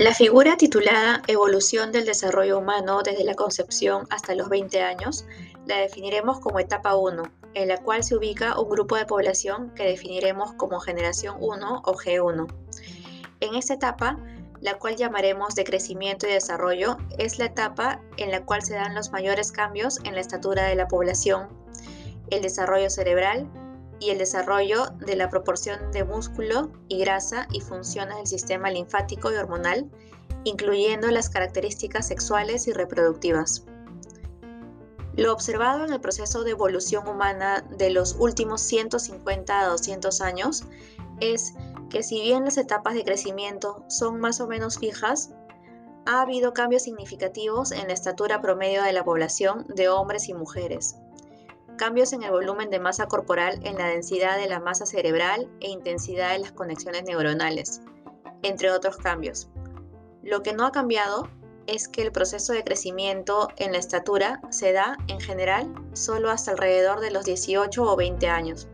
La figura titulada Evolución del desarrollo humano desde la concepción hasta los 20 años la definiremos como etapa 1, en la cual se ubica un grupo de población que definiremos como generación 1 o G1. En esta etapa, la cual llamaremos de crecimiento y desarrollo, es la etapa en la cual se dan los mayores cambios en la estatura de la población, el desarrollo cerebral, y el desarrollo de la proporción de músculo y grasa y funciones del sistema linfático y hormonal, incluyendo las características sexuales y reproductivas. Lo observado en el proceso de evolución humana de los últimos 150 a 200 años es que si bien las etapas de crecimiento son más o menos fijas, ha habido cambios significativos en la estatura promedio de la población de hombres y mujeres, cambios en el volumen de masa corporal, en la densidad de la masa cerebral e intensidad de las conexiones neuronales, entre otros cambios. Lo que no ha cambiado es que el proceso de crecimiento en la estatura se da, en general, solo hasta alrededor de los 18 o 20 años,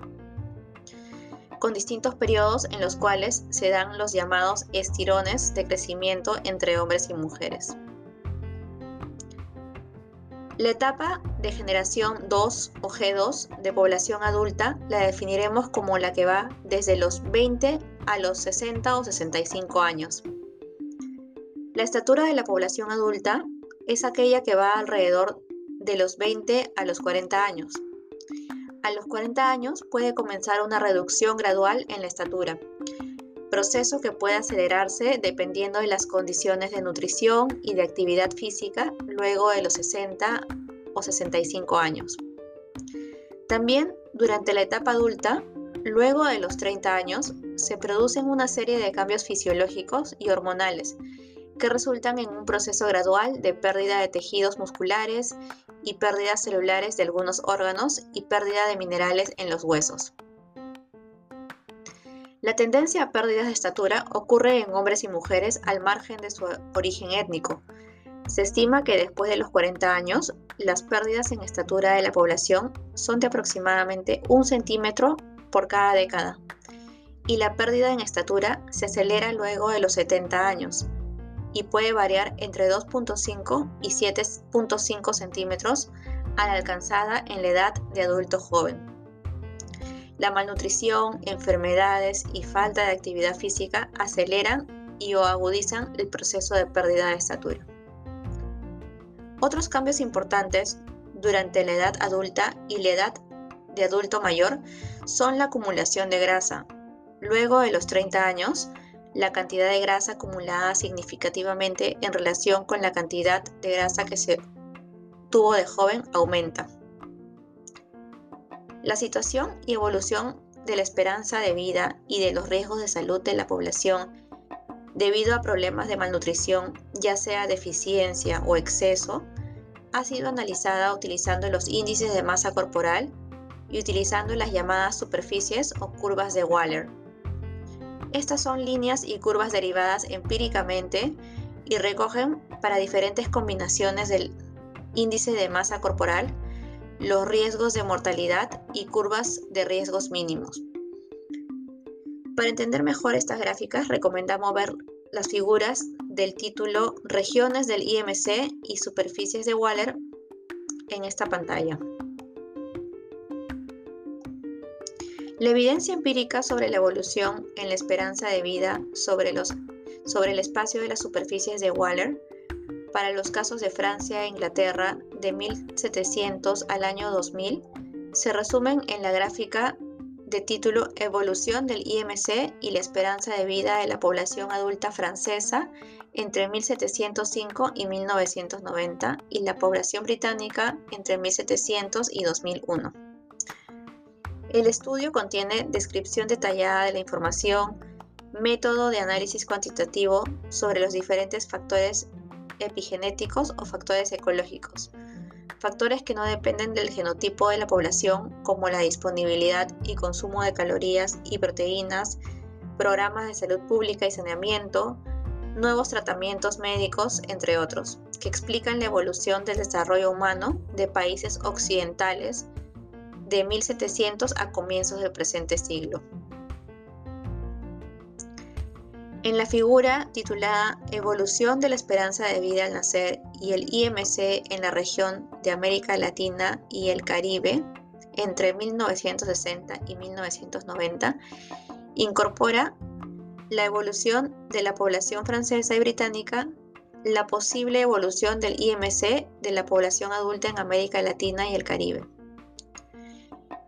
con distintos periodos en los cuales se dan los llamados estirones de crecimiento entre hombres y mujeres. La etapa de generación 2 o G2 de población adulta la definiremos como la que va desde los 20 a los 60 o 65 años. La estatura de la población adulta es aquella que va alrededor de los 20 a los 40 años. A los 40 años puede comenzar una reducción gradual en la estatura, proceso que puede acelerarse dependiendo de las condiciones de nutrición y de actividad física luego de los 60 o 65 años. También durante la etapa adulta, luego de los 30 años, se producen una serie de cambios fisiológicos y hormonales que resultan en un proceso gradual de pérdida de tejidos musculares y pérdidas celulares de algunos órganos y pérdida de minerales en los huesos. La tendencia a pérdidas de estatura ocurre en hombres y mujeres al margen de su origen étnico. Se estima que después de los 40 años, las pérdidas en estatura de la población son de aproximadamente un centímetro por cada década, y la pérdida en estatura se acelera luego de los 70 años y puede variar entre 2.5 y 7.5 centímetros a la alcanzada en la edad de adulto joven. La malnutrición, enfermedades y falta de actividad física aceleran y o agudizan el proceso de pérdida de estatura. Otros cambios importantes durante la edad adulta y la edad de adulto mayor son la acumulación de grasa. Luego de los 30 años, la cantidad de grasa acumulada significativamente en relación con la cantidad de grasa que se tuvo de joven aumenta. La situación y evolución de la esperanza de vida y de los riesgos de salud de la población debido a problemas de malnutrición, ya sea deficiencia o exceso, ha sido analizada utilizando los índices de masa corporal y utilizando las llamadas superficies o curvas de Waller. Estas son líneas y curvas derivadas empíricamente y recogen para diferentes combinaciones del índice de masa corporal los riesgos de mortalidad y curvas de riesgos mínimos. Para entender mejor estas gráficas, recomendamos ver las figuras del título Regiones del IMC y superficies de Waller en esta pantalla. La evidencia empírica sobre la evolución en la esperanza de vida sobre, los, sobre el espacio de las superficies de Waller para los casos de Francia e Inglaterra de 1700 al año 2000 se resumen en la gráfica de título Evolución del IMC y la esperanza de vida de la población adulta francesa entre 1705 y 1990 y la población británica entre 1700 y 2001. El estudio contiene descripción detallada de la información, método de análisis cuantitativo sobre los diferentes factores epigenéticos o factores ecológicos, factores que no dependen del genotipo de la población como la disponibilidad y consumo de calorías y proteínas, programas de salud pública y saneamiento, nuevos tratamientos médicos, entre otros, que explican la evolución del desarrollo humano de países occidentales de 1700 a comienzos del presente siglo. En la figura titulada Evolución de la esperanza de vida al nacer y el IMC en la región de América Latina y el Caribe entre 1960 y 1990, incorpora la evolución de la población francesa y británica, la posible evolución del IMC de la población adulta en América Latina y el Caribe.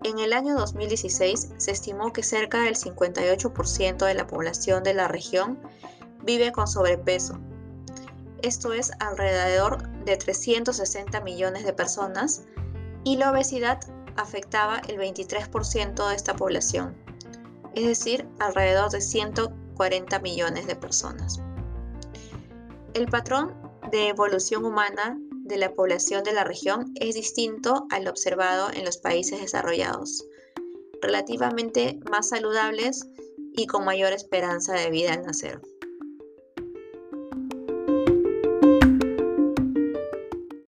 En el año 2016 se estimó que cerca del 58% de la población de la región vive con sobrepeso. Esto es alrededor de 360 millones de personas y la obesidad afectaba el 23% de esta población, es decir, alrededor de 140 millones de personas. El patrón de evolución humana de la población de la región es distinto al observado en los países desarrollados, relativamente más saludables y con mayor esperanza de vida al nacer.